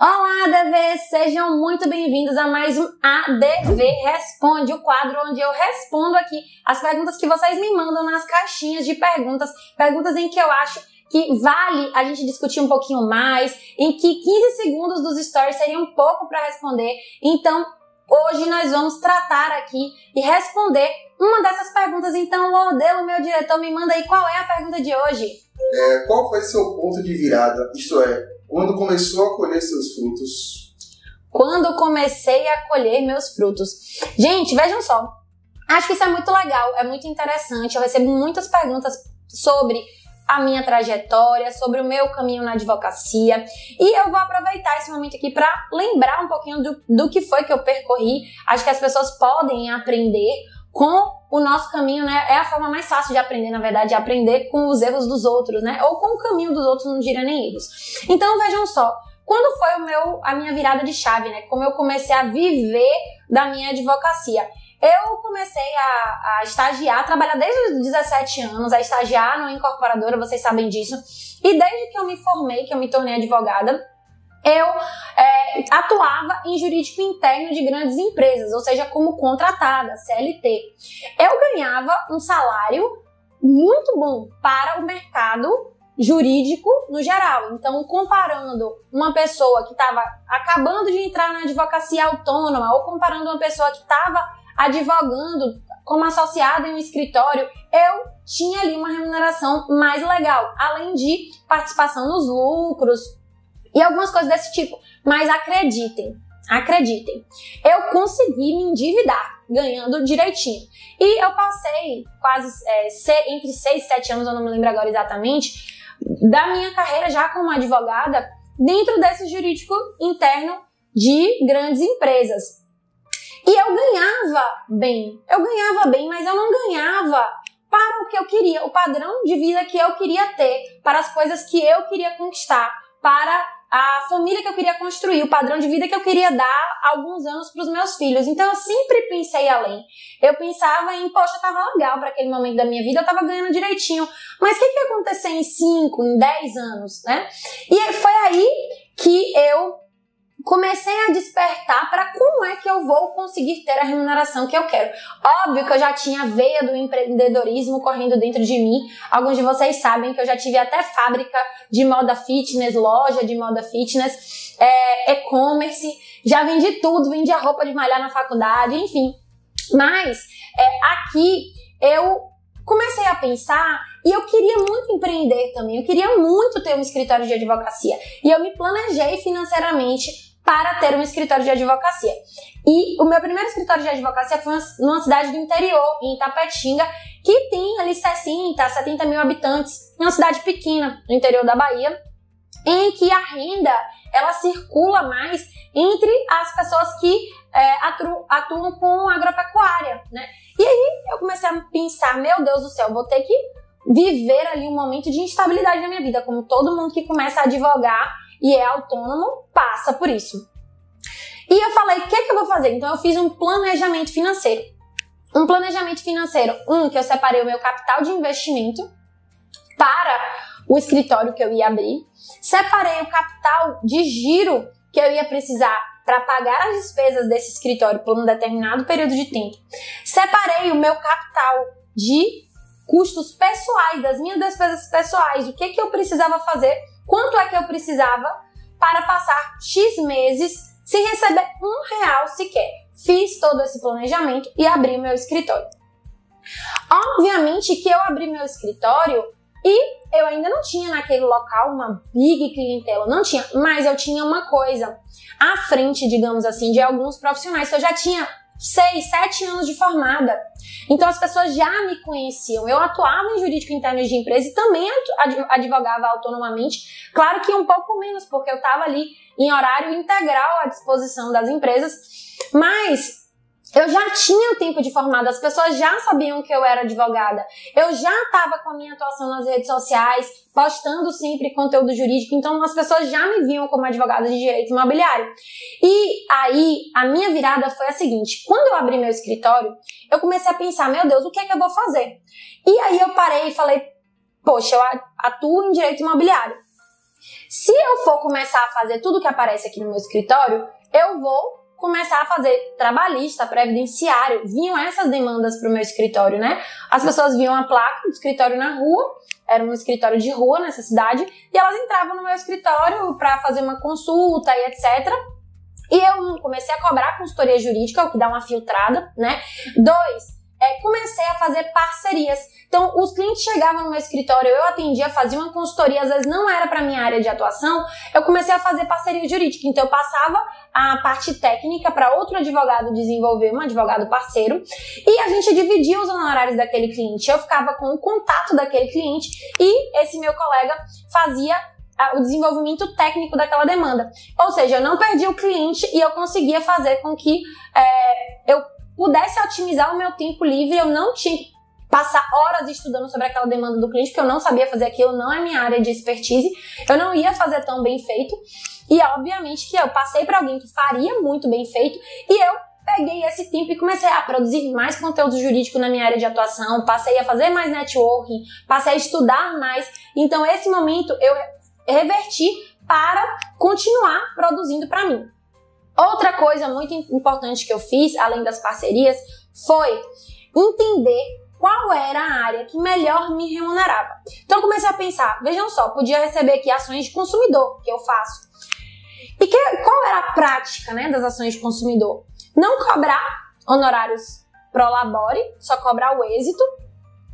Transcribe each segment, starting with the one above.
Olá, ADV! Sejam muito bem-vindos a mais um ADV Responde, o quadro onde eu respondo aqui as perguntas que vocês me mandam nas caixinhas de perguntas, perguntas em que eu acho que vale a gente discutir um pouquinho mais, em que 15 segundos dos stories seriam pouco para responder. Então, hoje nós vamos tratar aqui e responder uma dessas perguntas. Então, Lordelo, meu diretor, me manda aí qual é a pergunta de hoje. É, qual foi seu ponto de virada? Isto é, quando começou a colher seus frutos? Quando comecei a colher meus frutos. Gente, vejam só. Acho que isso é muito legal, é muito interessante. Eu recebo muitas perguntas sobre a minha trajetória, sobre o meu caminho na advocacia. E eu vou aproveitar esse momento aqui para lembrar um pouquinho do, do que foi que eu percorri. Acho que as pessoas podem aprender com o nosso caminho, né? É a forma mais fácil de aprender, na verdade, é aprender com os erros dos outros, né? Ou com o caminho dos outros, não diria nem erros. Então, vejam só, quando foi o meu, a minha virada de chave, né? Como eu comecei a viver da minha advocacia. Eu comecei a, a estagiar, a trabalhar desde os 17 anos, a estagiar numa incorporadora, vocês sabem disso. E desde que eu me formei, que eu me tornei advogada, eu é, atuava em jurídico interno de grandes empresas, ou seja, como contratada, CLT. Eu ganhava um salário muito bom para o mercado jurídico no geral. Então, comparando uma pessoa que estava acabando de entrar na advocacia autônoma ou comparando uma pessoa que estava advogando como associada em um escritório, eu tinha ali uma remuneração mais legal, além de participação nos lucros, e algumas coisas desse tipo. Mas acreditem, acreditem, eu consegui me endividar ganhando direitinho. E eu passei quase é, entre 6 e 7 anos, eu não me lembro agora exatamente, da minha carreira já como advogada dentro desse jurídico interno de grandes empresas. E eu ganhava bem, eu ganhava bem, mas eu não ganhava para o que eu queria, o padrão de vida que eu queria ter, para as coisas que eu queria conquistar, para a família que eu queria construir, o padrão de vida que eu queria dar alguns anos para os meus filhos. Então eu sempre pensei além. Eu pensava em, poxa, tava legal para aquele momento da minha vida, eu tava ganhando direitinho. Mas o que, que ia acontecer em 5, em 10 anos, né? E foi aí que eu comecei a despertar para como é que eu vou conseguir ter a remuneração que eu quero. Óbvio que eu já tinha a veia do empreendedorismo correndo dentro de mim. Alguns de vocês sabem que eu já tive até fábrica de moda fitness, loja de moda fitness, é, e-commerce, já vendi tudo, vendi a roupa de malhar na faculdade, enfim. Mas é, aqui eu comecei a pensar e eu queria muito empreender também, eu queria muito ter um escritório de advocacia. E eu me planejei financeiramente para ter um escritório de advocacia. E o meu primeiro escritório de advocacia foi numa cidade do interior, em Itapetinga, que tem ali 60, 70 mil habitantes, uma cidade pequena no interior da Bahia, em que a renda ela circula mais entre as pessoas que é, atuam, com agropecuária, né? E aí eu comecei a pensar, meu Deus do céu, vou ter que viver ali um momento de instabilidade na minha vida, como todo mundo que começa a advogar e é autônomo passa por isso. E eu falei, o que, é que eu vou fazer? Então eu fiz um planejamento financeiro. Um planejamento financeiro, um, que eu separei o meu capital de investimento para o escritório que eu ia abrir. Separei o capital de giro que eu ia precisar para pagar as despesas desse escritório por um determinado período de tempo. Separei o meu capital de custos pessoais, das minhas despesas pessoais, o que, que eu precisava fazer quanto é que eu precisava para passar X meses sem receber um real sequer. Fiz todo esse planejamento e abri meu escritório. Obviamente que eu abri meu escritório e eu ainda não tinha naquele local uma big clientela, não tinha, mas eu tinha uma coisa à frente, digamos assim, de alguns profissionais que eu já tinha seis, sete anos de formada. Então as pessoas já me conheciam. Eu atuava em jurídico interno de empresa e também advogava autonomamente. Claro que um pouco menos, porque eu estava ali em horário integral à disposição das empresas. Mas eu já tinha tempo de formada, as pessoas já sabiam que eu era advogada. Eu já estava com a minha atuação nas redes sociais, postando sempre conteúdo jurídico, então as pessoas já me viam como advogada de direito imobiliário. E aí, a minha virada foi a seguinte: quando eu abri meu escritório, eu comecei a pensar, meu Deus, o que é que eu vou fazer? E aí eu parei e falei, poxa, eu atuo em direito imobiliário. Se eu for começar a fazer tudo que aparece aqui no meu escritório, eu vou começar a fazer trabalhista, previdenciário. Vinham essas demandas para o meu escritório, né? As pessoas viam a placa do escritório na rua, era um escritório de rua nessa cidade, e elas entravam no meu escritório para fazer uma consulta e etc. E eu comecei a cobrar consultoria jurídica, o que dá uma filtrada, né? Dois, é, comecei a fazer parcerias. Então, os clientes chegavam no meu escritório, eu atendia, fazia uma consultoria, às vezes não era para minha área de atuação, eu comecei a fazer parceria jurídica. Então, eu passava a parte técnica para outro advogado desenvolver, um advogado parceiro, e a gente dividia os honorários daquele cliente. Eu ficava com o contato daquele cliente e esse meu colega fazia o desenvolvimento técnico daquela demanda. Ou seja, eu não perdi o cliente e eu conseguia fazer com que é, eu pudesse otimizar o meu tempo livre, eu não tinha que passar horas estudando sobre aquela demanda do cliente, porque eu não sabia fazer aquilo, não é minha área de expertise, eu não ia fazer tão bem feito. E obviamente que eu passei para alguém que faria muito bem feito e eu peguei esse tempo e comecei a produzir mais conteúdo jurídico na minha área de atuação, passei a fazer mais networking, passei a estudar mais. Então esse momento eu reverti para continuar produzindo para mim. Outra coisa muito importante que eu fiz, além das parcerias, foi entender qual era a área que melhor me remunerava. Então comecei a pensar, vejam só, podia receber aqui ações de consumidor, que eu faço. E que, qual era a prática né, das ações de consumidor? Não cobrar honorários pro labore, só cobrar o êxito.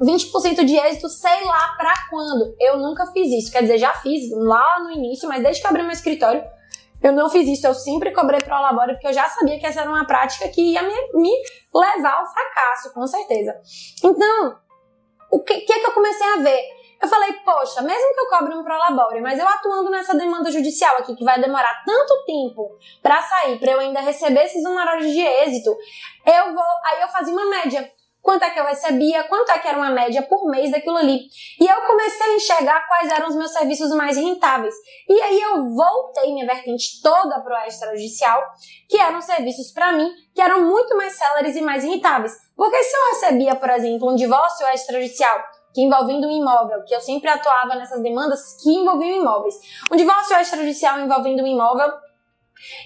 20% de êxito, sei lá pra quando. Eu nunca fiz isso. Quer dizer, já fiz lá no início, mas desde que abri meu escritório, eu não fiz isso, eu sempre cobrei pro labore porque eu já sabia que essa era uma prática que ia me, me levar ao fracasso, com certeza. Então, o que, que é que eu comecei a ver? Eu falei, poxa, mesmo que eu cobre um prolabore, mas eu atuando nessa demanda judicial aqui, que vai demorar tanto tempo para sair, para eu ainda receber esses honorários de êxito, eu vou. Aí eu fazia uma média quanto é que eu recebia, quanto é que era uma média por mês daquilo ali. E eu comecei a enxergar quais eram os meus serviços mais rentáveis. E aí eu voltei minha vertente toda para o extrajudicial, que eram serviços para mim que eram muito mais céleres e mais rentáveis. Porque se eu recebia, por exemplo, um divórcio extrajudicial que envolvendo um imóvel, que eu sempre atuava nessas demandas que envolviam imóveis. Um divórcio extrajudicial envolvendo um imóvel,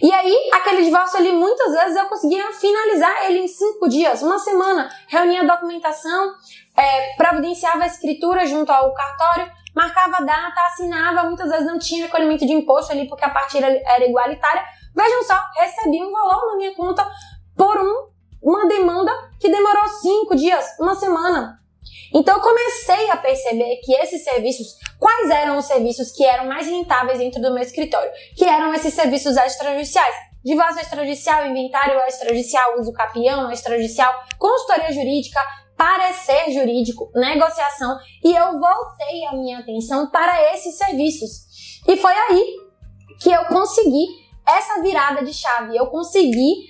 e aí, aquele divórcio ali, muitas vezes eu conseguia finalizar ele em cinco dias, uma semana. Reunia a documentação, é, providenciava a escritura junto ao cartório, marcava a data, assinava, muitas vezes não tinha recolhimento de imposto ali porque a partilha era igualitária. Vejam só, recebi um valor na minha conta por um, uma demanda que demorou cinco dias, uma semana. Então eu comecei a perceber que esses serviços, quais eram os serviços que eram mais rentáveis dentro do meu escritório? Que eram esses serviços extrajudiciais. Divórcio extrajudicial, inventário extrajudicial, uso capião extrajudicial, consultoria jurídica, parecer jurídico, negociação, e eu voltei a minha atenção para esses serviços. E foi aí que eu consegui essa virada de chave, eu consegui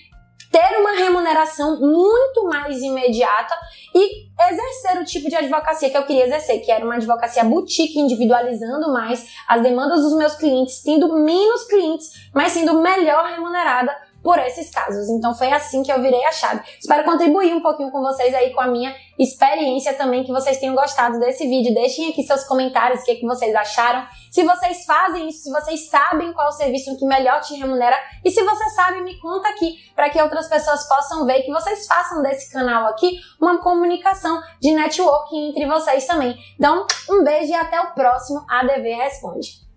ter uma remuneração muito mais imediata e exercer o tipo de advocacia que eu queria exercer, que era uma advocacia boutique, individualizando mais as demandas dos meus clientes, tendo menos clientes, mas sendo melhor remunerada por esses casos. Então foi assim que eu virei a chave. Espero contribuir um pouquinho com vocês aí com a minha experiência também, que vocês tenham gostado desse vídeo. Deixem aqui seus comentários, o que, é que vocês acharam. Se vocês fazem isso, se vocês sabem qual serviço que melhor te remunera. E se você sabe, me conta aqui para que outras pessoas possam ver que vocês façam desse canal aqui uma comunicação de networking entre vocês também. Então, um beijo e até o próximo ADV Responde.